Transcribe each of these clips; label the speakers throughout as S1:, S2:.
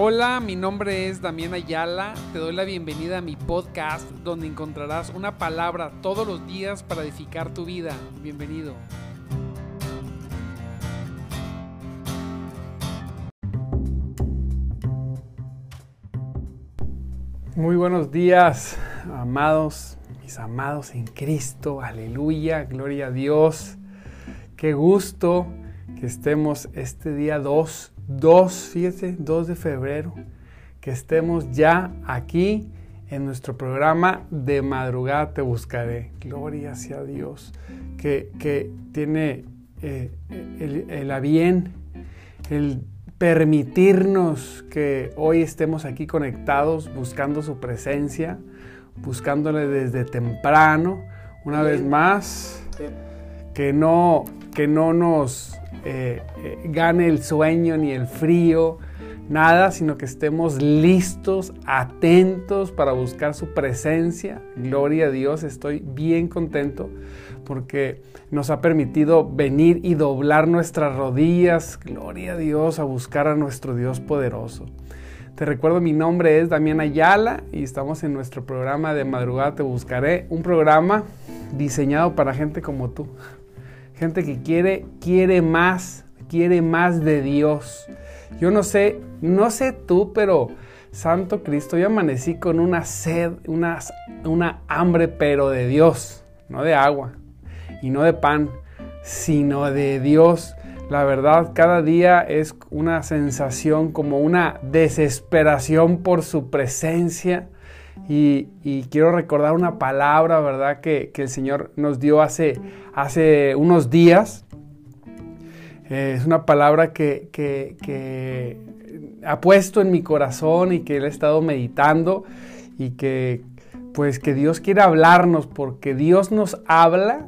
S1: Hola, mi nombre es Damián Ayala. Te doy la bienvenida a mi podcast donde encontrarás una palabra todos los días para edificar tu vida. Bienvenido. Muy buenos días, amados, mis amados en Cristo. Aleluya, gloria a Dios. Qué gusto que estemos este día 2 2, fíjese, 2 de febrero, que estemos ya aquí en nuestro programa de madrugada te buscaré. Gloria sea Dios, que, que tiene eh, el, el bien, el permitirnos que hoy estemos aquí conectados buscando su presencia, buscándole desde temprano, una vez más, que no, que no nos eh, eh, gane el sueño ni el frío, nada, sino que estemos listos, atentos para buscar su presencia. Gloria a Dios, estoy bien contento porque nos ha permitido venir y doblar nuestras rodillas, gloria a Dios, a buscar a nuestro Dios poderoso. Te recuerdo, mi nombre es Damián Ayala y estamos en nuestro programa de Madrugada Te Buscaré, un programa diseñado para gente como tú, gente que quiere, quiere más, quiere más de Dios. Yo no sé, no sé tú, pero Santo Cristo, yo amanecí con una sed, una, una hambre, pero de Dios, no de agua y no de pan, sino de Dios. La verdad, cada día es una sensación como una desesperación por su presencia y, quiero recordar una palabra, ¿verdad? Que, el Señor nos dio hace, hace unos días. Eh, es una palabra que, que, ha puesto en mi corazón y que Él he estado meditando y que pues que Dios quiere hablarnos porque Dios nos habla.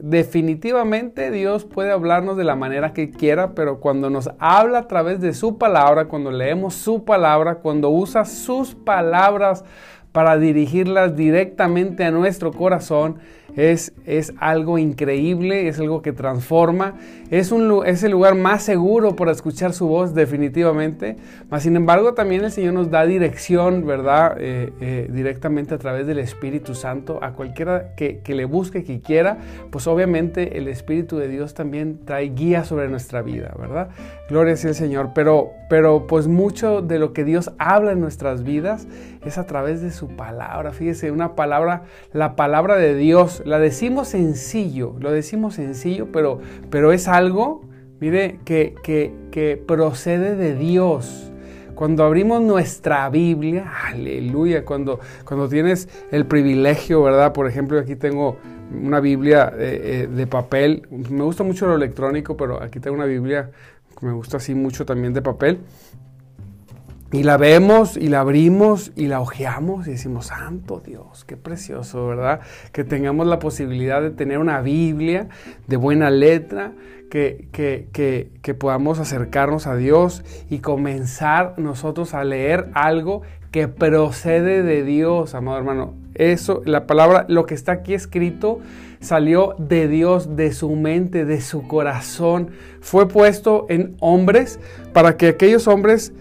S1: Definitivamente Dios puede hablarnos de la manera que quiera, pero cuando nos habla a través de su palabra, cuando leemos su palabra, cuando usa sus palabras para dirigirlas directamente a nuestro corazón es, es algo increíble, es algo que transforma, es, un, es el lugar más seguro para escuchar su voz definitivamente, mas sin embargo también el Señor nos da dirección, ¿verdad? Eh, eh, directamente a través del Espíritu Santo a cualquiera que, que le busque, que quiera, pues obviamente el Espíritu de Dios también trae guía sobre nuestra vida, ¿verdad? Gloria sea el Señor, pero, pero pues mucho de lo que Dios habla en nuestras vidas es a través de su palabra, fíjese, una palabra, la palabra de Dios, la decimos sencillo, lo decimos sencillo, pero, pero es algo, mire, que, que, procede de Dios. Cuando abrimos nuestra Biblia, aleluya, cuando, cuando tienes el privilegio, ¿verdad? Por ejemplo, aquí tengo una Biblia eh, eh, de papel, me gusta mucho lo electrónico, pero aquí tengo una Biblia me gusta así mucho también de papel. Y la vemos y la abrimos y la ojeamos y decimos, santo Dios, qué precioso, ¿verdad? Que tengamos la posibilidad de tener una Biblia de buena letra, que, que, que, podamos acercarnos a Dios y comenzar nosotros a leer algo que procede de Dios, amado hermano. Eso, la palabra, lo que está aquí escrito, salió de Dios, de su mente, de su corazón. Fue puesto en hombres para que aquellos hombres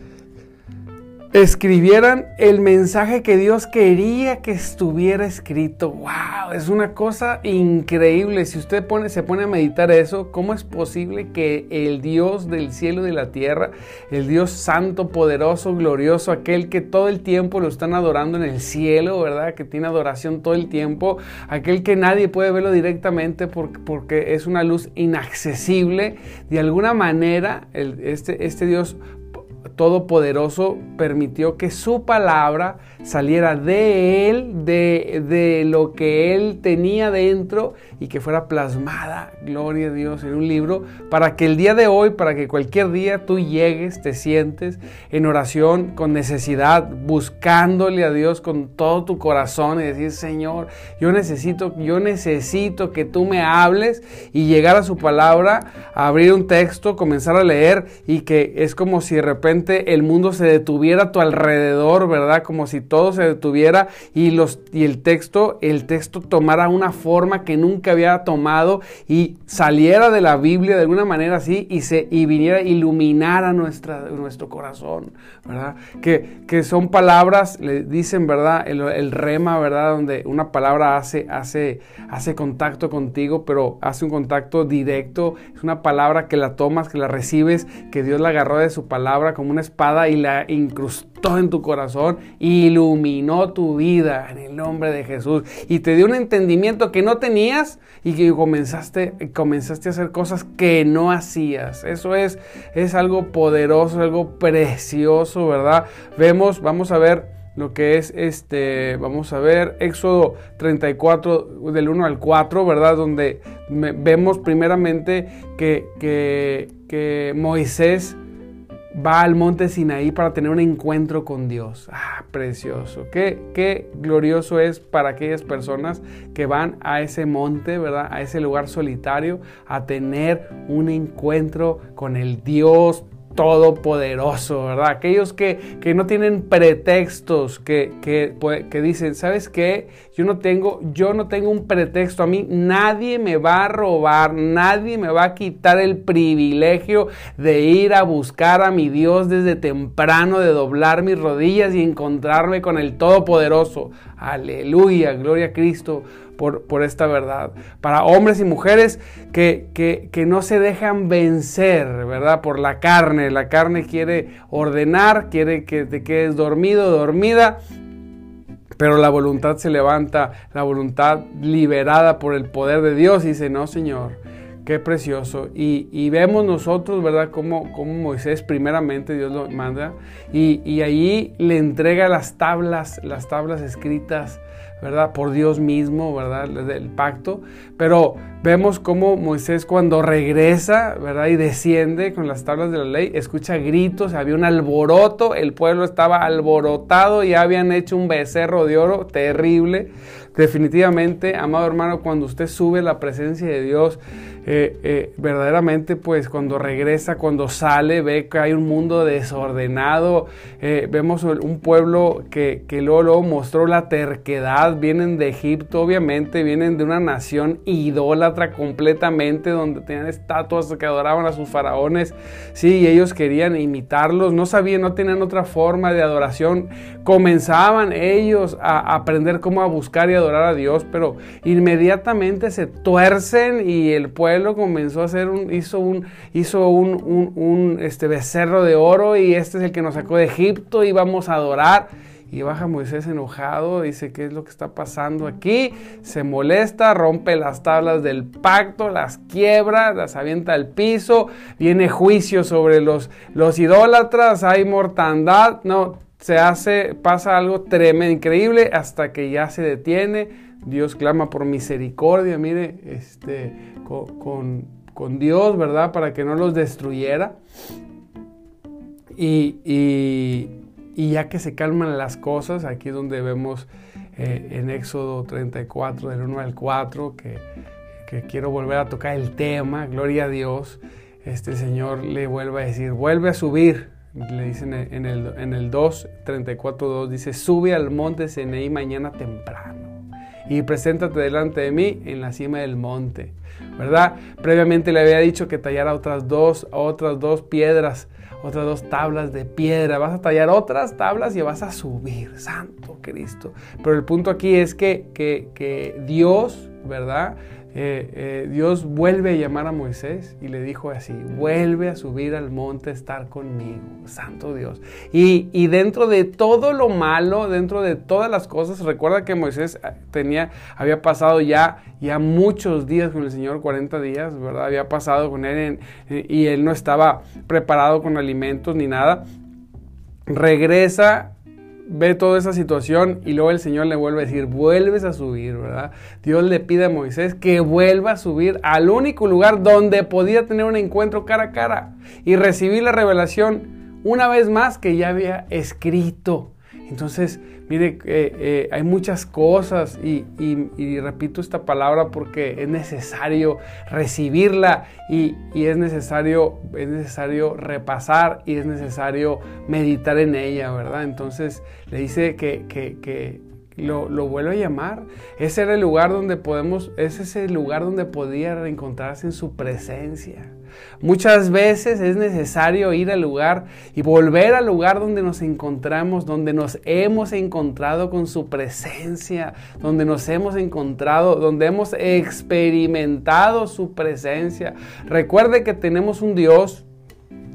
S1: escribieran el mensaje que Dios quería que estuviera escrito. ¡Wow! Es una cosa increíble. Si usted se pone a meditar eso, ¿cómo es posible que el Dios del cielo y de la tierra, el Dios santo, poderoso, glorioso, aquel que todo el tiempo lo están adorando en el cielo, ¿verdad? Que tiene adoración todo el tiempo, aquel que nadie puede verlo directamente porque, porque es una luz inaccesible, de alguna manera este, este Dios Todopoderoso permitió que su palabra saliera de Él, de, de, lo que Él tenía dentro y que fuera plasmada, gloria a Dios, en un libro, para que el día de hoy, para que cualquier día tú llegues, te sientes en oración, con necesidad, buscándole a Dios con todo tu corazón y decir, Señor, yo necesito, yo necesito que tú me hables y llegar a su palabra, abrir un texto, comenzar a leer y que es como si de repente el mundo se detuviera a tu alrededor, ¿verdad? Como si todo se detuviera y, los, y el texto, el texto tomara una forma que nunca había tomado y saliera de la Biblia de alguna manera así y, se, y viniera a iluminar nuestra, nuestro corazón, ¿verdad? Que, que son palabras, le dicen, ¿verdad? El, el, rema, ¿verdad? Donde una palabra hace, hace, hace contacto contigo, pero hace un contacto directo. Es una palabra que la tomas, que la recibes, que Dios la agarró de su palabra como una espada y la incrustó en tu corazón, iluminó tu vida en el nombre de Jesús y te dio un entendimiento que no tenías y que comenzaste, comenzaste a hacer cosas que no hacías. Eso es, es algo poderoso, algo precioso, ¿verdad? Vemos, vamos a ver lo que es este, vamos a ver, Éxodo 34 del 1 al 4, ¿verdad? Donde vemos primeramente que, que, que, Moisés va al monte Sinaí para tener un encuentro con Dios. Ah, precioso. Qué, qué glorioso es para aquellas personas que van a ese monte, ¿verdad? A ese lugar solitario a tener un encuentro con el Dios todopoderoso, ¿verdad? Aquellos que, que no tienen pretextos, que, que, que, dicen, ¿sabes qué? Yo no, tengo, yo no tengo un pretexto, a mí nadie me va a robar, nadie me va a quitar el privilegio de ir a buscar a mi Dios desde temprano, de doblar mis rodillas y encontrarme con el Todopoderoso. Aleluya, gloria a Cristo por, esta verdad. Para hombres y mujeres que, que, no se dejan vencer, ¿verdad? Por la carne. La carne quiere ordenar, quiere que te quedes dormido, dormida. Pero la voluntad se levanta, la voluntad liberada por el poder de Dios y dice, no, Señor, Qué precioso. Y, y, vemos nosotros, ¿verdad? Como, como Moisés primeramente Dios lo manda. Y, y ahí le entrega las tablas, las tablas escritas ¿verdad? Por Dios mismo, ¿verdad? El pacto. Pero vemos cómo Moisés cuando regresa, ¿verdad? Y desciende con las tablas de la ley, escucha gritos, había un alboroto, el pueblo estaba alborotado y habían hecho un becerro de oro terrible. Definitivamente, amado hermano, cuando usted sube la presencia de Dios, eh, eh, verdaderamente, pues cuando regresa, cuando sale, ve que hay un mundo desordenado. Eh, vemos un pueblo que, que luego, mostró la terquedad. Vienen de Egipto, obviamente, vienen de una nación idólatra completamente, donde tenían estatuas que adoraban a sus faraones. Sí, y ellos querían imitarlos. No sabían, no tenían otra forma de adoración. Comenzaban ellos a aprender cómo a buscar y adorar a Dios, pero inmediatamente se tuercen y el pueblo comenzó a hacer un, hizo un, hizo un, un, este becerro de oro y este es el que nos sacó de Egipto y vamos a adorar. Y baja Moisés enojado, dice, ¿qué es lo que está pasando aquí? Se molesta, rompe las tablas del pacto, las quiebra, las avienta al piso, viene juicio sobre los, los idólatras, hay mortandad, no, se hace, pasa algo tremendo, increíble, hasta que ya se detiene, Dios clama por misericordia, mire, este, con, Dios, ¿verdad? Para que no los destruyera. Y, ya que se calman las cosas, aquí donde vemos eh, en Éxodo 34, del 1 al 4, que, quiero volver a tocar el tema, gloria a Dios, este Señor le vuelve a decir, vuelve a subir, le dicen en el, en el 2, 34, 2, dice, sube al monte Seneí mañana temprano y preséntate delante de mí en la cima del monte. ¿Verdad? Previamente le había dicho que tallara otras dos, otras dos piedras, otras dos tablas de piedra. Vas a tallar otras tablas y vas a subir, Santo Cristo. Pero el punto aquí es que, que, que Dios, ¿verdad? Eh, eh, Dios vuelve a llamar a Moisés y le dijo así, vuelve a subir al monte a estar conmigo, Santo Dios. Y, dentro de todo lo malo, dentro de todas las cosas, recuerda que Moisés eh, tenía, había pasado ya, ya muchos días con el Señor, 40 días, ¿verdad? Había pasado con él y él no estaba preparado con alimentos ni nada. Regresa ve toda esa situación y luego el Señor le vuelve a decir, vuelves a subir, ¿verdad? Dios le pide a Moisés que vuelva a subir al único lugar donde podía tener un encuentro cara a cara y recibir la revelación una vez más que ya había escrito. Entonces, Mire, eh, eh, hay muchas cosas y, repito esta palabra porque es necesario recibirla y, es, necesario, es necesario repasar y es necesario meditar en ella, ¿verdad? Entonces le dice que, lo, lo vuelve a llamar. Ese era el lugar donde podemos, ese es el lugar donde podía reencontrarse en su presencia. Muchas veces es necesario ir al lugar y volver al lugar donde nos encontramos, donde nos hemos encontrado con su presencia, donde nos hemos encontrado, donde hemos experimentado su presencia. Recuerde que tenemos un Dios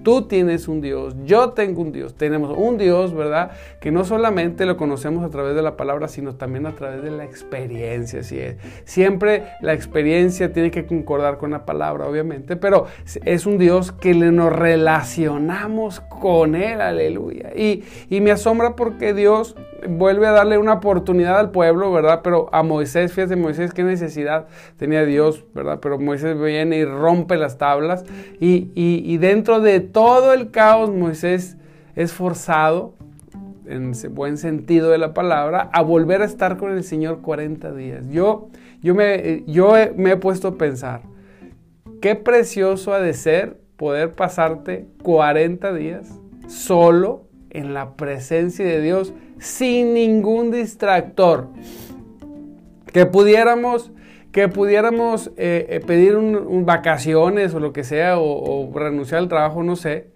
S1: Tú tienes un Dios, yo tengo un Dios, tenemos un Dios, ¿verdad? Que no solamente lo conocemos a través de la palabra, sino también a través de la experiencia. ¿sí? Siempre la experiencia tiene que concordar con la palabra, obviamente, pero es un Dios que nos relacionamos con Él, aleluya. Y, y me asombra porque Dios vuelve a darle una oportunidad al pueblo, ¿verdad? Pero a Moisés, fíjate, Moisés, qué necesidad tenía Dios, ¿verdad? Pero Moisés viene y rompe las tablas y, y, dentro de todo el caos, Moisés es forzado, en buen sentido de la palabra, a volver a estar con el Señor 40 días. Yo, yo, me, yo me he puesto a pensar, qué precioso ha de ser poder pasarte 40 días solo en la presencia de Dios sin ningún distractor. Que pudiéramos, que pudiéramos eh, eh, pedir vacaciones o lo que sea, o, renunciar al trabajo, no sé.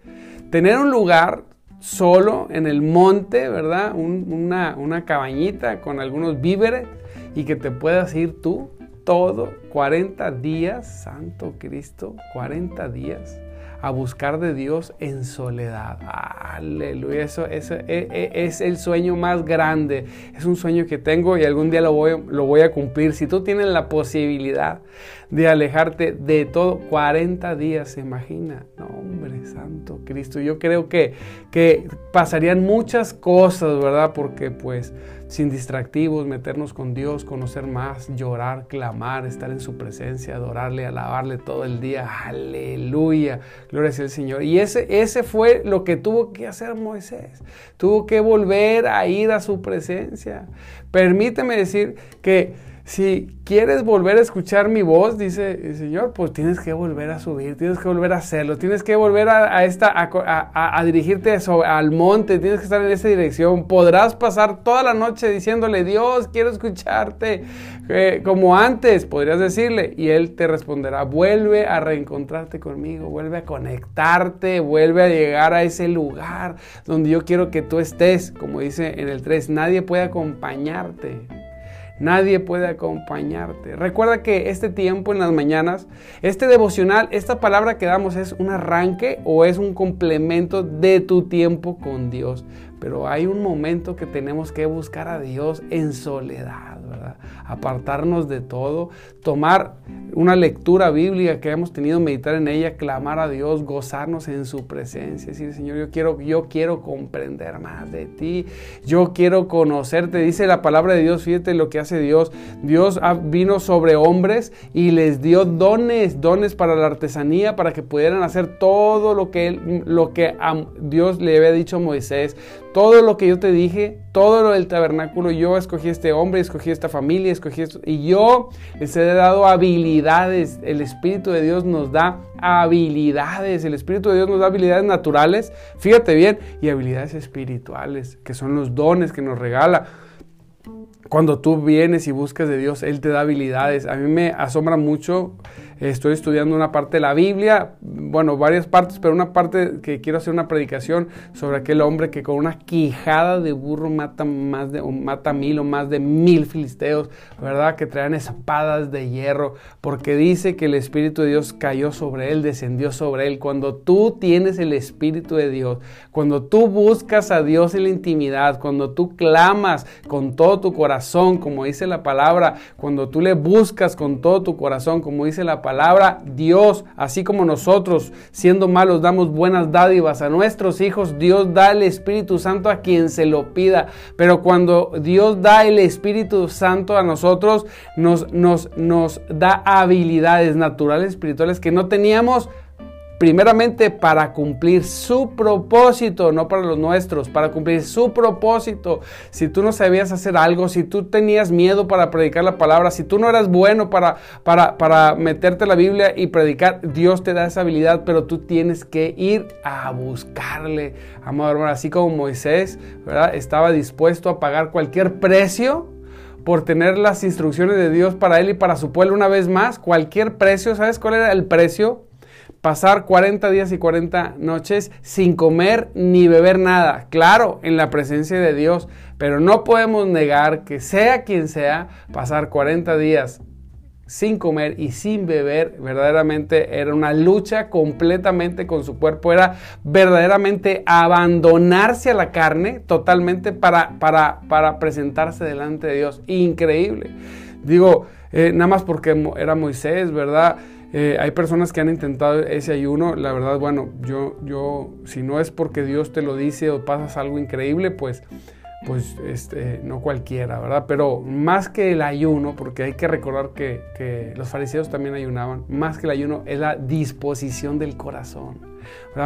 S1: Tener un lugar solo en el monte, ¿verdad? una, una cabañita con algunos víveres y que te puedas ir tú todo 40 días, Santo Cristo, 40 días a buscar de Dios en soledad. Aleluya, eso, e, e, es, el sueño más grande. Es un sueño que tengo y algún día lo voy, lo voy a cumplir. Si tú tienes la posibilidad de alejarte de todo 40 días, se imagina. No, hombre, santo Cristo. Yo creo que, que pasarían muchas cosas, ¿verdad? Porque pues sin distractivos, meternos con Dios, conocer más, llorar, clamar, estar en su presencia, adorarle, alabarle todo el día. Aleluya. Gloria sea el Señor. Y ese, ese fue lo que tuvo que hacer Moisés. Tuvo que volver a ir a su presencia. Permíteme decir que si quieres volver a escuchar mi voz, dice el Señor, pues tienes que volver a subir, tienes que volver a hacerlo, tienes que volver a, esta, a, dirigirte al monte, tienes que estar en esa dirección. Podrás pasar toda la noche diciéndole, Dios, quiero escucharte, eh, como antes, podrías decirle, y Él te responderá, vuelve a reencontrarte conmigo, vuelve a conectarte, vuelve a llegar a ese lugar donde yo quiero que tú estés, como dice en el 3, nadie puede acompañarte Nadie puede acompañarte. Recuerda que este tiempo en las mañanas, este devocional, esta palabra que damos es un arranque o es un complemento de tu tiempo con Dios. Pero hay un momento que tenemos que buscar a Dios en soledad. Apartarnos de todo, tomar una lectura bíblica que hemos tenido, meditar en ella, clamar a Dios, gozarnos en su presencia, decir, Señor, yo quiero, yo quiero comprender más de ti, yo quiero conocerte. Dice la palabra de Dios, fíjate lo que hace Dios. Dios vino sobre hombres y les dio dones, dones para la artesanía, para que pudieran hacer todo lo que, lo que Dios le había dicho a Moisés todo lo que yo te dije, todo lo del tabernáculo, yo escogí este hombre, escogí esta familia, escogí esto, y yo les he dado habilidades. El Espíritu de Dios nos da habilidades. El Espíritu de Dios nos da habilidades naturales, fíjate bien, y habilidades espirituales, que son los dones que nos regala. Cuando tú vienes y buscas de Dios, Él te da habilidades. A mí me asombra mucho Estoy estudiando una parte de la Biblia, bueno, varias partes, pero una parte que quiero hacer una predicación sobre aquel hombre que con una quijada de burro mata más de, mata mil o más de mil filisteos, ¿verdad? Que traían espadas de hierro, porque dice que el Espíritu de Dios cayó sobre él, descendió sobre él. Cuando tú tienes el Espíritu de Dios, cuando tú buscas a Dios en la intimidad, cuando tú clamas con todo tu corazón, como dice la palabra, cuando tú le buscas con todo tu corazón, como dice la palabra, Dios, así como nosotros, siendo malos, damos buenas dádivas a nuestros hijos, Dios da el Espíritu Santo a quien se lo pida. Pero cuando Dios da el Espíritu Santo a nosotros, nos, nos, nos da habilidades naturales, espirituales que no teníamos primeramente para cumplir su propósito, no para los nuestros, para cumplir su propósito. Si tú no sabías hacer algo, si tú tenías miedo para predicar la palabra, si tú no eras bueno para, para, para meterte la Biblia y predicar, Dios te da esa habilidad, pero tú tienes que ir a buscarle, amado hermano, así como Moisés, ¿verdad? Estaba dispuesto a pagar cualquier precio por tener las instrucciones de Dios para él y para su pueblo una vez más, cualquier precio, ¿sabes cuál era el precio? Pasar 40 días y 40 noches sin comer ni beber nada, claro, en la presencia de Dios, pero no podemos negar que sea quien sea, pasar 40 días sin comer y sin beber, verdaderamente era una lucha completamente con su cuerpo, era verdaderamente abandonarse a la carne totalmente para, para, para presentarse delante de Dios. Increíble. Digo, eh, nada más porque era Moisés, ¿verdad? Eh, hay personas que han intentado ese ayuno, la verdad, bueno, yo, yo, si no es porque Dios te lo dice o pasas algo increíble, pues pues este, no cualquiera, ¿verdad? Pero más que el ayuno, porque hay que recordar que, que, los fariseos también ayunaban, más que el ayuno es la disposición del corazón.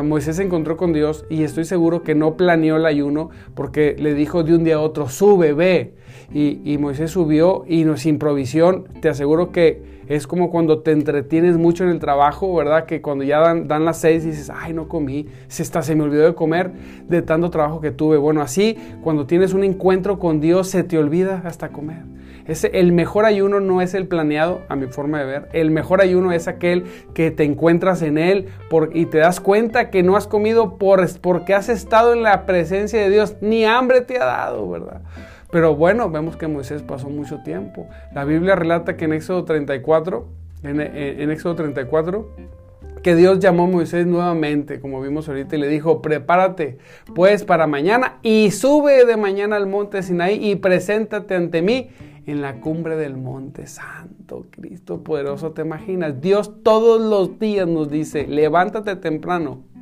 S1: Moisés se encontró con Dios y estoy seguro que no planeó el ayuno porque le dijo de un día a otro, sube, ve. Y, y Moisés subió y no, sin provisión, te aseguro que es como cuando te entretienes mucho en el trabajo, ¿verdad? Que cuando ya dan, dan las seis dices, ay, no comí, se, está, se me olvidó de comer de tanto trabajo que tuve. Bueno, así, cuando tienes un encuentro con Dios, se te olvida hasta comer. El mejor ayuno no es el planeado, a mi forma de ver. El mejor ayuno es aquel que te encuentras en él por, y te das cuenta que no has comido por, porque has estado en la presencia de Dios, ni hambre te ha dado, ¿verdad? Pero bueno, vemos que Moisés pasó mucho tiempo. La Biblia relata que en Éxodo 34, en, en Éxodo 34, que Dios llamó a Moisés nuevamente, como vimos ahorita, y le dijo, prepárate pues para mañana y sube de mañana al monte Sinaí y preséntate ante mí en la cumbre del monte santo. Cristo poderoso, ¿te imaginas? Dios todos los días nos dice, levántate temprano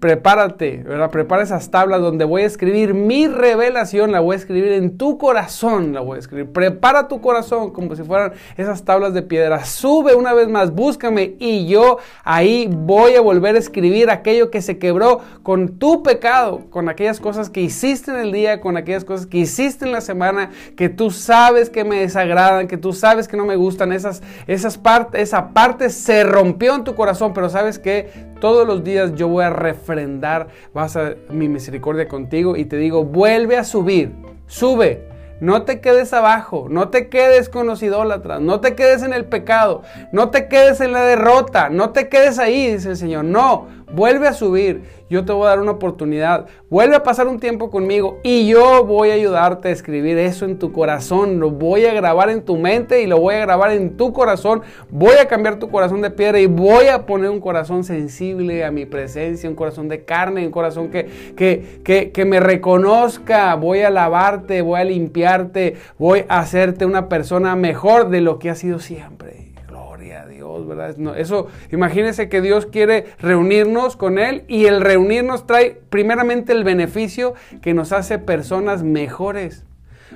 S1: prepárate, ¿verdad? Prepara esas tablas donde voy a escribir mi revelación, la voy a escribir en tu corazón, la voy a escribir. Prepara tu corazón como si fueran esas tablas de piedra. Sube una vez más, búscame y yo ahí voy a volver a escribir aquello que se quebró con tu pecado, con aquellas cosas que hiciste en el día, con aquellas cosas que hiciste en la semana, que tú sabes que me desagradan, que tú sabes que no me gustan, esas, esas partes, esa parte se rompió en tu corazón, pero sabes que todos los días yo voy a refrendar vas a, mi misericordia contigo y te digo, vuelve a subir, sube. No te quedes abajo, no te quedes con los idólatras, no te quedes en el pecado, no te quedes en la derrota, no te quedes ahí, dice el Señor. No, vuelve a subir, yo te voy a dar una oportunidad, vuelve a pasar un tiempo conmigo y yo voy a ayudarte a escribir eso en tu corazón, lo voy a grabar en tu mente y lo voy a grabar en tu corazón, voy a cambiar tu corazón de piedra y voy a poner un corazón sensible a mi presencia, un corazón de carne, un corazón que, que, que, que me reconozca, voy a lavarte, voy a limpiarte, voy a hacerte una persona mejor de lo que ha sido siempre. Dios, ¿verdad? eso, imagínense que Dios quiere reunirnos con Él y el reunirnos trae primeramente el beneficio que nos hace personas mejores.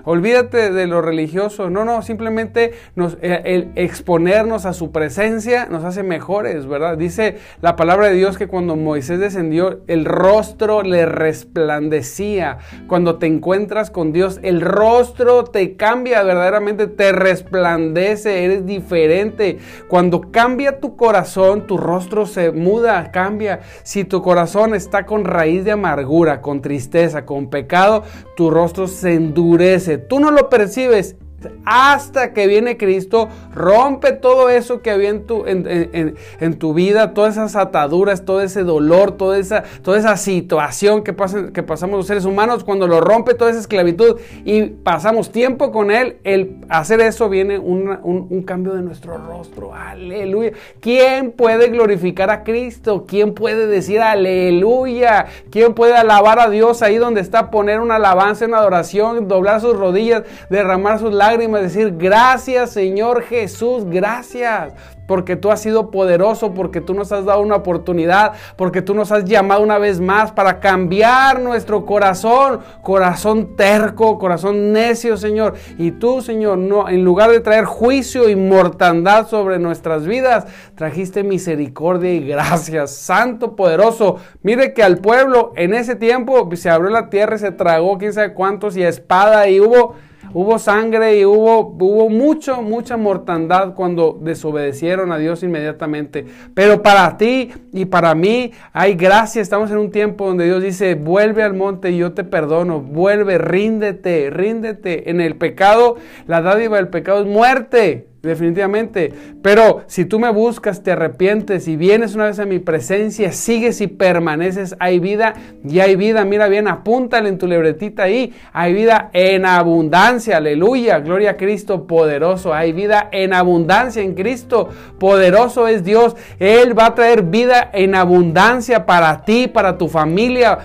S1: Olvídate de lo religioso. No, no, simplemente nos, eh, el exponernos a su presencia nos hace mejores, ¿verdad? Dice la palabra de Dios que cuando Moisés descendió, el rostro le resplandecía. Cuando te encuentras con Dios, el rostro te cambia verdaderamente, te resplandece, eres diferente. Cuando cambia tu corazón, tu rostro se muda, cambia. Si tu corazón está con raíz de amargura, con tristeza, con pecado, tu rostro se endurece Tú no lo percibes hasta que viene Cristo, rompe todo eso que había en tu, en, tu vida, todas esas ataduras, todo ese dolor, toda esa, toda esa situación que, que pasamos los seres humanos, cuando lo rompe toda esa esclavitud y pasamos tiempo con Él, el hacer eso viene un, un cambio de nuestro rostro. Aleluya. ¿Quién puede glorificar a Cristo? ¿Quién puede decir aleluya? ¿Quién puede alabar a Dios ahí donde está, poner una alabanza, una adoración, doblar sus rodillas, derramar sus lágrimas? Lágrimas, decir gracias Señor Jesús, gracias porque tú has sido poderoso, porque tú nos has dado una oportunidad, porque tú nos has llamado una vez más para cambiar nuestro corazón, corazón terco, corazón necio, Señor. Y tú, Señor, no, en lugar de traer juicio y mortandad sobre nuestras vidas, trajiste misericordia y gracias, Santo poderoso. Mire que al pueblo en ese tiempo se abrió la tierra y se tragó quién sabe cuántos y espada y hubo Hubo sangre y hubo, hubo mucho, mucha mortandad cuando desobedecieron a Dios inmediatamente. Pero para ti y para mí hay gracia. Estamos en un tiempo donde Dios dice, vuelve al monte y yo te perdono. Vuelve, ríndete, ríndete. En el pecado, la dádiva del pecado es muerte. Definitivamente. Pero si tú me buscas, te arrepientes y vienes una vez a mi presencia, sigues y permaneces, hay vida y hay vida. Mira bien, apúntale en tu libretita ahí. Hay vida en abundancia. Aleluya. Gloria a Cristo poderoso. Hay vida en abundancia en Cristo. Poderoso es Dios. Él va a traer vida en abundancia para ti, para tu familia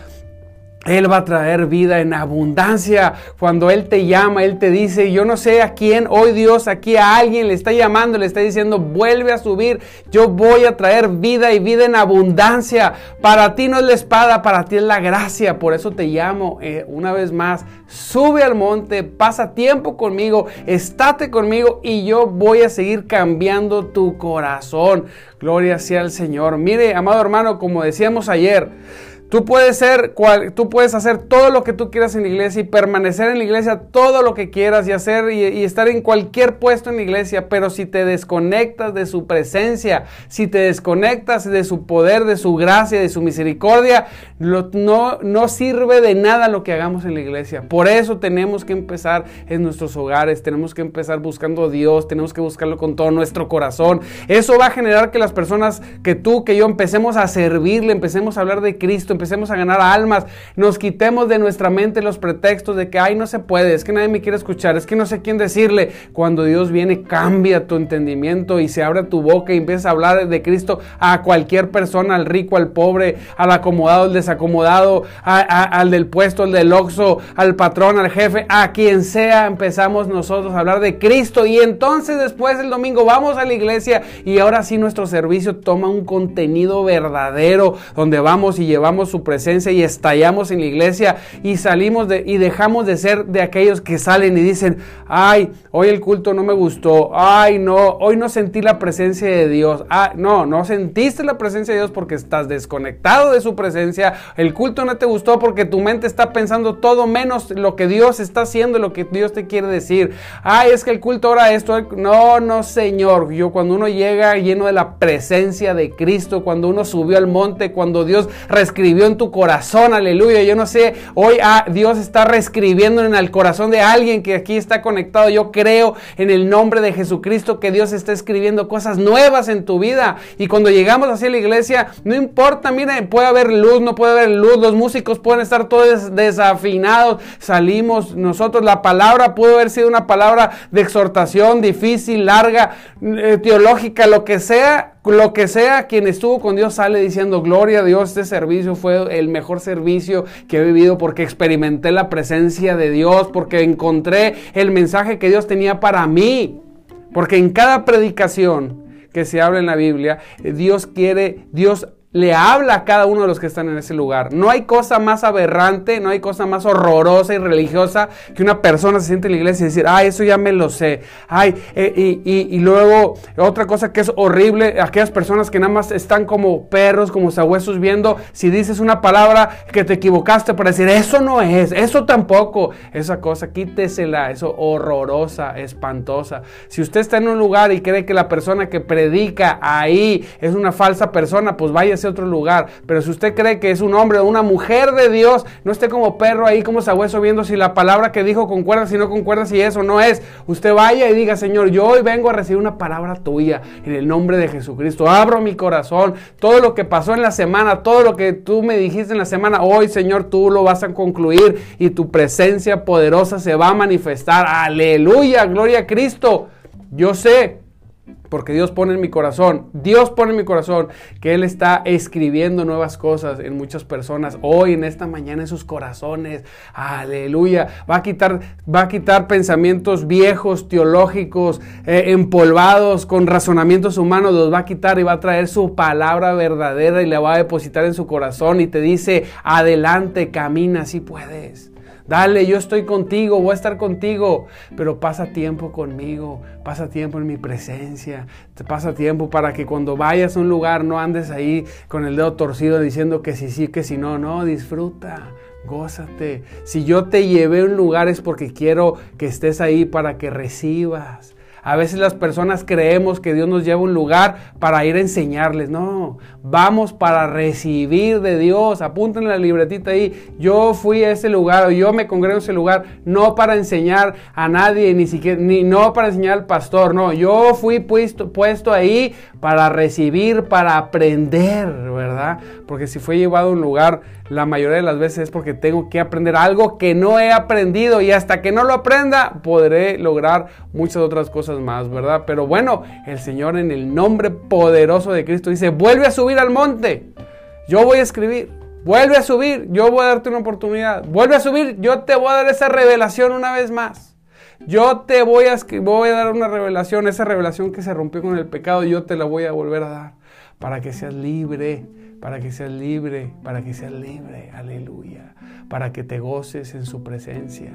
S1: él va a traer vida en abundancia. Cuando Él te llama, Él te dice, yo no sé a quién, hoy Dios aquí a alguien le está llamando, le está diciendo, vuelve a subir, yo voy a traer vida y vida en abundancia. Para ti no es la espada, para ti es la gracia. Por eso te llamo eh, una vez más, sube al monte, pasa tiempo conmigo, estate conmigo y yo voy a seguir cambiando tu corazón. Gloria sea al Señor. Mire, amado hermano, como decíamos ayer, Tú puedes ser, tú puedes hacer todo lo que tú quieras en la iglesia y permanecer en la iglesia todo lo que quieras y hacer y, estar en cualquier puesto en la iglesia, pero si te desconectas de su presencia, si te desconectas de su poder, de su gracia, de su misericordia, no, no sirve de nada lo que hagamos en la iglesia. Por eso tenemos que empezar en nuestros hogares, tenemos que empezar buscando a Dios, tenemos que buscarlo con todo nuestro corazón. Eso va a generar que las personas, que tú, que yo, empecemos a servirle, empecemos a hablar de Cristo empecemos a ganar almas, nos quitemos de nuestra mente los pretextos de que, ay, no se puede, es que nadie me quiere escuchar, es que no sé quién decirle. Cuando Dios viene, cambia tu entendimiento y se abre tu boca y empiezas a hablar de Cristo a cualquier persona, al rico, al pobre, al acomodado, al desacomodado, al del puesto, al del oxo, al patrón, al jefe, a quien sea, empezamos nosotros a hablar de Cristo y entonces después el domingo vamos a la iglesia y ahora sí nuestro servicio toma un contenido verdadero donde vamos y llevamos su presencia y estallamos en la iglesia y salimos de, y dejamos de ser de aquellos que salen y dicen, ay, hoy el culto no me gustó, ay, no, hoy no sentí la presencia de Dios. Ah, no, no sentiste la presencia de Dios porque estás desconectado de su presencia. El culto no te gustó porque tu mente está pensando todo menos lo que Dios está haciendo, lo que Dios te quiere decir. Ay, es que el culto ahora esto. No, no, Señor. Yo cuando uno llega lleno de la presencia de Cristo, cuando uno subió al monte, cuando Dios reescribió en tu corazón, aleluya. Yo no sé, hoy ah, Dios está reescribiendo en el corazón de alguien que aquí está conectado. Yo creo en el nombre de Jesucristo que Dios está escribiendo cosas nuevas en tu vida. Y cuando llegamos hacia la iglesia, no importa, mire, puede haber luz, no puede haber luz, los músicos pueden estar todos desafinados. Salimos nosotros, la palabra pudo haber sido una palabra de exhortación difícil, larga, eh, teológica, lo que sea, lo que sea, quien estuvo con Dios sale diciendo, gloria a Dios, este servicio fue el mejor servicio que he vivido porque experimenté la presencia de Dios, porque encontré el mensaje que Dios tenía para mí. Porque en cada predicación que se habla en la Biblia, Dios quiere, Dios le habla a cada uno de los que están en ese lugar. No hay cosa más aberrante, no hay cosa más horrorosa y religiosa que una persona se siente en la iglesia y decir, ay, eso ya me lo sé. Ay, eh, y, luego otra cosa que es horrible, aquellas personas que nada más están como perros, como sabuesos viendo, si dices una palabra que te equivocaste para decir, eso no es, eso tampoco, esa cosa, quítesela, eso horrorosa, espantosa. Si usted está en un lugar y cree que la persona que predica ahí es una falsa persona, pues váyase otro lugar. Pero si usted cree que es un hombre o una mujer de Dios, no esté como perro ahí, como sabueso, viendo si la palabra que dijo concuerda, si no concuerda, si eso no es. Usted vaya y diga, Señor, yo hoy vengo a recibir una palabra tuya en el nombre de Jesucristo. Abro mi corazón. Todo lo que pasó en la semana, todo lo que tú me dijiste en la semana, hoy, Señor, tú lo vas a concluir y tu presencia poderosa se va a manifestar. Aleluya, gloria a Cristo. Yo sé Porque Dios pone en mi corazón, Dios pone en mi corazón que Él está escribiendo nuevas cosas en muchas personas hoy, en esta mañana, en sus corazones. Aleluya. Va a quitar, va a quitar pensamientos viejos, teológicos, eh, empolvados, con razonamientos humanos, los va a quitar y va a traer su palabra verdadera y la va a depositar en su corazón y te dice, adelante, camina, si puedes. Dale, yo estoy contigo, voy a estar contigo, pero pasa tiempo conmigo, pasa tiempo en mi presencia, pasa tiempo para que cuando vayas a un lugar no andes ahí con el dedo torcido diciendo que sí, sí, que si no, no, disfruta. Gózate. Si yo te llevé a un lugar es porque quiero que estés ahí para que recibas. A veces las personas creemos que Dios nos lleva a un lugar para ir a enseñarles. No, vamos para recibir de Dios. Apunten la libretita ahí. Yo fui a ese lugar o yo me congrego en ese lugar no para enseñar a nadie, ni siquiera, ni no para enseñar al pastor. No, yo fui puesto, puesto ahí para recibir, para aprender, ¿verdad? Porque si fue llevado a un lugar, la mayoría de las veces es porque tengo que aprender algo que no he aprendido y hasta que no lo aprenda podré lograr muchas otras cosas más, ¿verdad? Pero bueno, el Señor en el nombre poderoso de Cristo dice, vuelve a subir al monte, yo voy a escribir. Vuelve a subir, yo voy a darte una oportunidad. Vuelve a subir, yo te voy a dar esa revelación una vez más. Yo te voy a, voy a dar una revelación, esa revelación que se rompió con el pecado, yo te la voy a volver a dar para que seas libre para que seas libre, para que seas libre, aleluya, para que te goces en su presencia.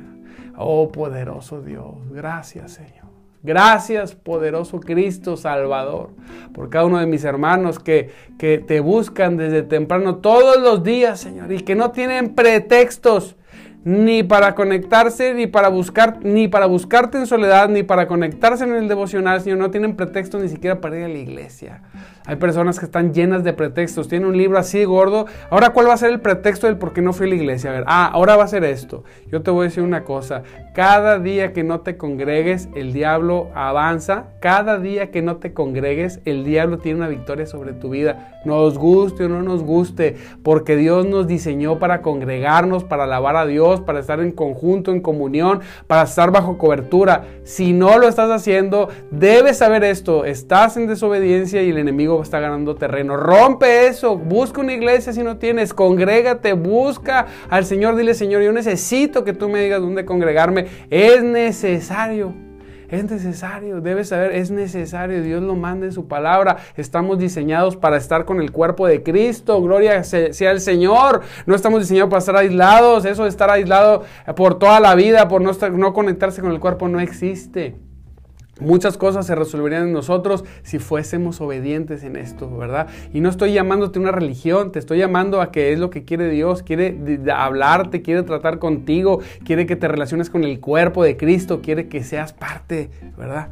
S1: Oh poderoso Dios, gracias Señor. Gracias, poderoso Cristo Salvador, por cada uno de mis hermanos que, que te buscan desde temprano todos los días, Señor, y que no tienen pretextos ni para conectarse, ni para buscar, ni para buscarte en soledad, ni para conectarse en el devocional, Señor, no tienen pretextos ni siquiera para ir a la iglesia. Hay personas que están llenas de pretextos. Tienen un libro así gordo. Ahora, ¿cuál va a ser el pretexto del por qué no fui a la iglesia? A ver, ah, ahora va a ser esto. Yo te voy a decir una cosa. Cada día que no te congregues, el diablo avanza. Cada día que no te congregues, el diablo tiene una victoria sobre tu vida. Nos guste o no nos guste, porque Dios nos diseñó para congregarnos, para alabar a Dios, para estar en conjunto, en comunión, para estar bajo cobertura. Si no lo estás haciendo, debes saber esto. Estás en desobediencia y el enemigo está ganando terreno. Rompe eso, busca una iglesia si no tienes, congrégate, busca al Señor, dile Señor, yo necesito que tú me digas dónde congregarme. Es necesario. Es necesario, debes saber, es necesario. Dios lo manda en su palabra. Estamos diseñados para estar con el cuerpo de Cristo. Gloria sea el Señor. No estamos diseñados para estar aislados. Eso de estar aislado por toda la vida, por no, no conectarse con el cuerpo, no existe. Muchas cosas se resolverían en nosotros si fuésemos obedientes en esto, ¿verdad? Y no estoy llamándote una religión, te estoy llamando a que es lo que quiere Dios, quiere hablarte, quiere tratar contigo, quiere que te relaciones con el cuerpo de Cristo, quiere que seas parte, ¿verdad?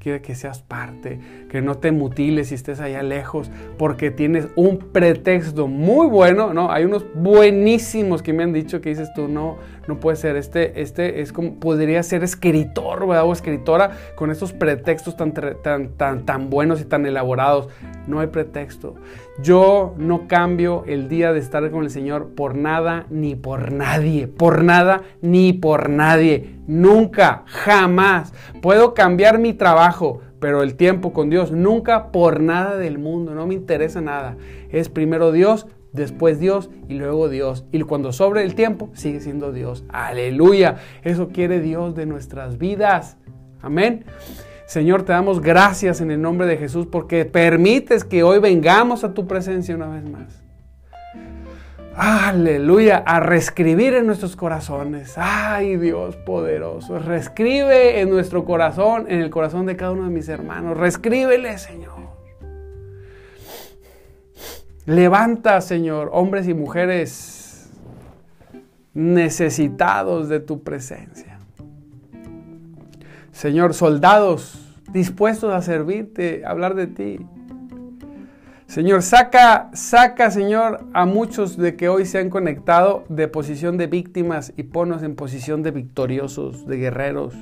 S1: Quiere que seas parte, que no te mutiles si estés allá lejos, porque tienes un pretexto muy bueno, ¿no? Hay unos buenísimos que me han dicho que dices tú, no, no puede ser, este, este es como, podría ser escritor, ¿verdad? O escritora con estos pretextos tan, tan, tan, tan buenos y tan elaborados. No hay pretexto. Yo no cambio el día de estar con el Señor por nada ni por nadie. Por nada ni por nadie. Nunca, jamás. Puedo cambiar mi trabajo, pero el tiempo con Dios nunca por nada del mundo. No me interesa nada. Es primero Dios, después Dios y luego Dios. Y cuando sobre el tiempo, sigue siendo Dios. Aleluya. Eso quiere Dios de nuestras vidas. Amén. Señor, te damos gracias en el nombre de Jesús porque permites que hoy vengamos a tu presencia una vez más. Aleluya, a reescribir en nuestros corazones. Ay Dios poderoso, reescribe en nuestro corazón, en el corazón de cada uno de mis hermanos. Reescríbele, Señor. Levanta, Señor, hombres y mujeres necesitados de tu presencia. Señor, soldados dispuestos a servirte, a hablar de ti. Señor, saca, saca, Señor, a muchos de que hoy se han conectado de posición de víctimas y ponos en posición de victoriosos, de guerreros,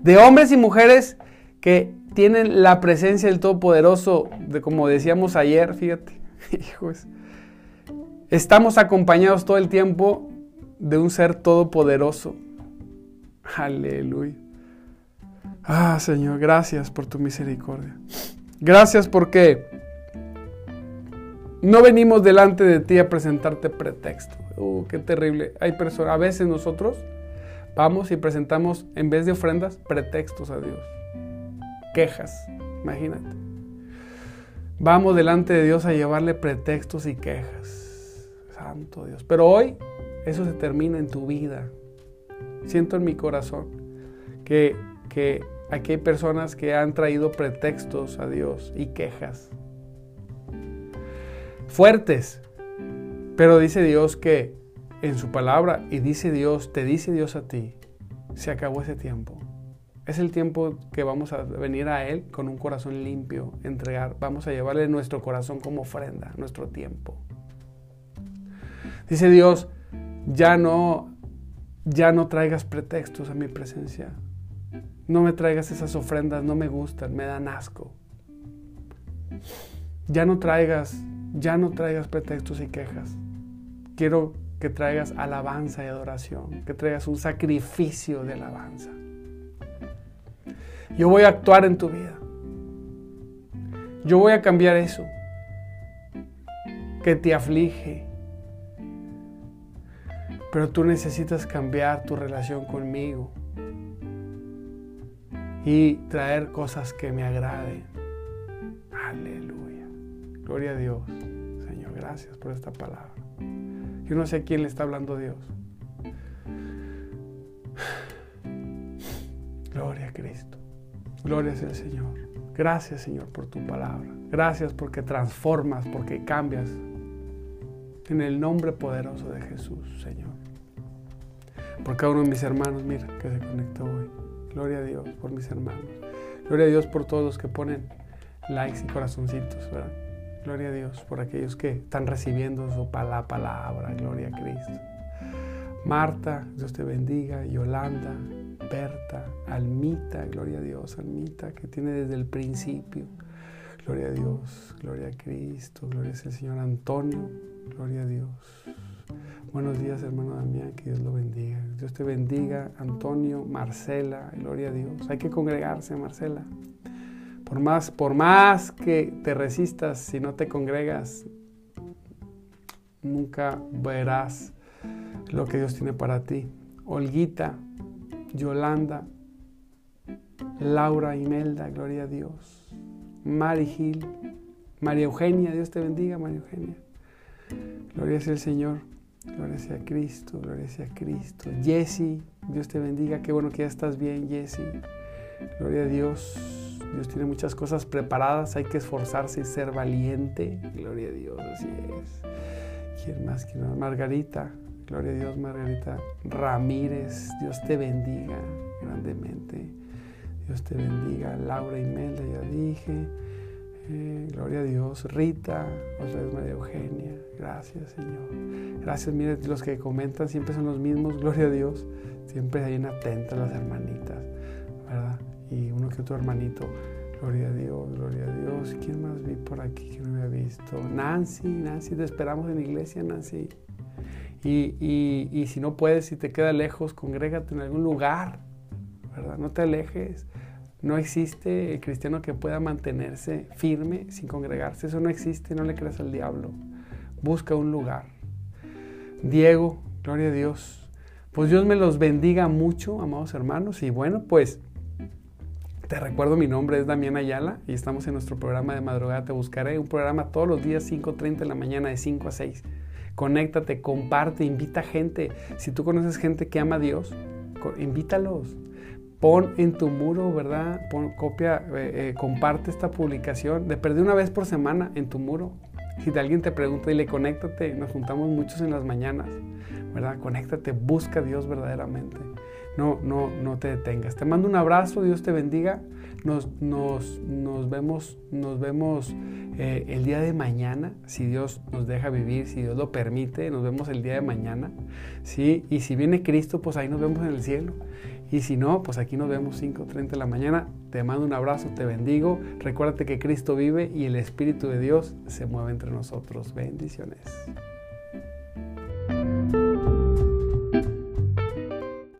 S1: de hombres y mujeres que tienen la presencia del Todopoderoso, de como decíamos ayer, fíjate, hijos, estamos acompañados todo el tiempo de un ser todopoderoso. Aleluya. Ah, Señor, gracias por tu misericordia. Gracias porque no venimos delante de ti a presentarte pretexto. Uh, qué terrible. Hay personas, a veces nosotros vamos y presentamos, en vez de ofrendas, pretextos a Dios. Quejas, imagínate. Vamos delante de Dios a llevarle pretextos y quejas. Santo Dios. Pero hoy eso se termina en tu vida. Siento en mi corazón que, que aquí hay personas que han traído pretextos a Dios y quejas. Fuertes. Pero dice Dios que en su palabra, y dice Dios, te dice Dios a ti, se acabó ese tiempo. Es el tiempo que vamos a venir a Él con un corazón limpio, entregar. Vamos a llevarle nuestro corazón como ofrenda, nuestro tiempo. Dice Dios, ya no, ya no traigas pretextos a mi presencia. No me traigas esas ofrendas, no me gustan, me dan asco. Ya no traigas, ya no traigas pretextos y quejas. Quiero que traigas alabanza y adoración, que traigas un sacrificio de alabanza. Yo voy a actuar en tu vida. Yo voy a cambiar eso que te aflige. Pero tú necesitas cambiar tu relación conmigo y traer cosas que me agraden. Aleluya. Gloria a Dios. Señor, gracias por esta palabra. Yo no sé a quién le está hablando Dios. Gloria a Cristo. Gloria al Señor. Gracias Señor por tu palabra. Gracias porque transformas, porque cambias. En el nombre poderoso de Jesús, Señor. Por cada uno de mis hermanos, mira, que se conectó hoy. Gloria a Dios por mis hermanos. Gloria a Dios por todos los que ponen likes y corazoncitos, ¿verdad? Gloria a Dios por aquellos que están recibiendo su la palabra. Gloria a Cristo. Marta, Dios te bendiga. Yolanda, Berta, Almita, gloria a Dios, Almita, que tiene desde el principio. Gloria a Dios, gloria a Cristo, gloria al Señor Antonio, gloria a Dios. Buenos días, hermano Damián, que Dios lo bendiga. Dios te bendiga, Antonio, Marcela, gloria a Dios. Hay que congregarse, Marcela. Por más, por más que te resistas, si no te congregas, nunca verás lo que Dios tiene para ti. Olguita, Yolanda, Laura Imelda, gloria a Dios. Mari Gil, María Eugenia, Dios te bendiga, María Eugenia. Gloria sea el Señor, gloria sea Cristo, gloria sea Cristo. Jesse, Dios te bendiga, qué bueno que ya estás bien, Jesse. Gloria a Dios. Dios tiene muchas cosas preparadas, hay que esforzarse y ser valiente. Gloria a Dios, así es. ¿Quién más? ¿Quién más? Margarita, Gloria a Dios, Margarita Ramírez. Dios te bendiga grandemente. Dios te bendiga. Laura Imelda, ya dije. Gloria a Dios. Rita, otra vez María Eugenia. Gracias, Señor. Gracias, miren, los que comentan siempre son los mismos. Gloria a Dios. Siempre hay una atenta las hermanitas, ¿verdad? Y uno que otro hermanito. Gloria a Dios, gloria a Dios. ¿Quién más vi por aquí que no había visto? Nancy, Nancy, te esperamos en la iglesia, Nancy. Y, si no puedes, si te queda lejos, congrégate en algún lugar, ¿verdad? No te alejes. No existe el cristiano que pueda mantenerse firme sin congregarse. Eso no existe, no le creas al diablo. Busca un lugar. Diego, gloria a Dios. Pues Dios me los bendiga mucho, amados hermanos. Y bueno, pues te recuerdo, mi nombre es Damián Ayala y estamos en nuestro programa de madrugada Te Buscaré. Un programa todos los días, 5.30 de la mañana, de 5 a 6 conéctate, comparte, invita gente. Si tú conoces gente que ama a Dios, invítalos. Pon en tu muro, ¿verdad? Pon, copia, eh, eh, comparte esta publicación. De perder una vez por semana en tu muro. Si alguien te pregunta, dile, conéctate. Nos juntamos muchos en las mañanas, ¿verdad? Conéctate, busca a Dios verdaderamente. No, no, no te detengas. Te mando un abrazo, Dios te bendiga. Nos, nos, nos vemos, nos vemos eh, el día de mañana, si Dios nos deja vivir, si Dios lo permite, nos vemos el día de mañana. ¿sí? Y si viene Cristo, pues ahí nos vemos en el cielo. Y si no, pues aquí nos vemos 5.30 de la mañana. Te mando un abrazo, te bendigo. Recuérdate que Cristo vive y el Espíritu de Dios se mueve entre nosotros. Bendiciones.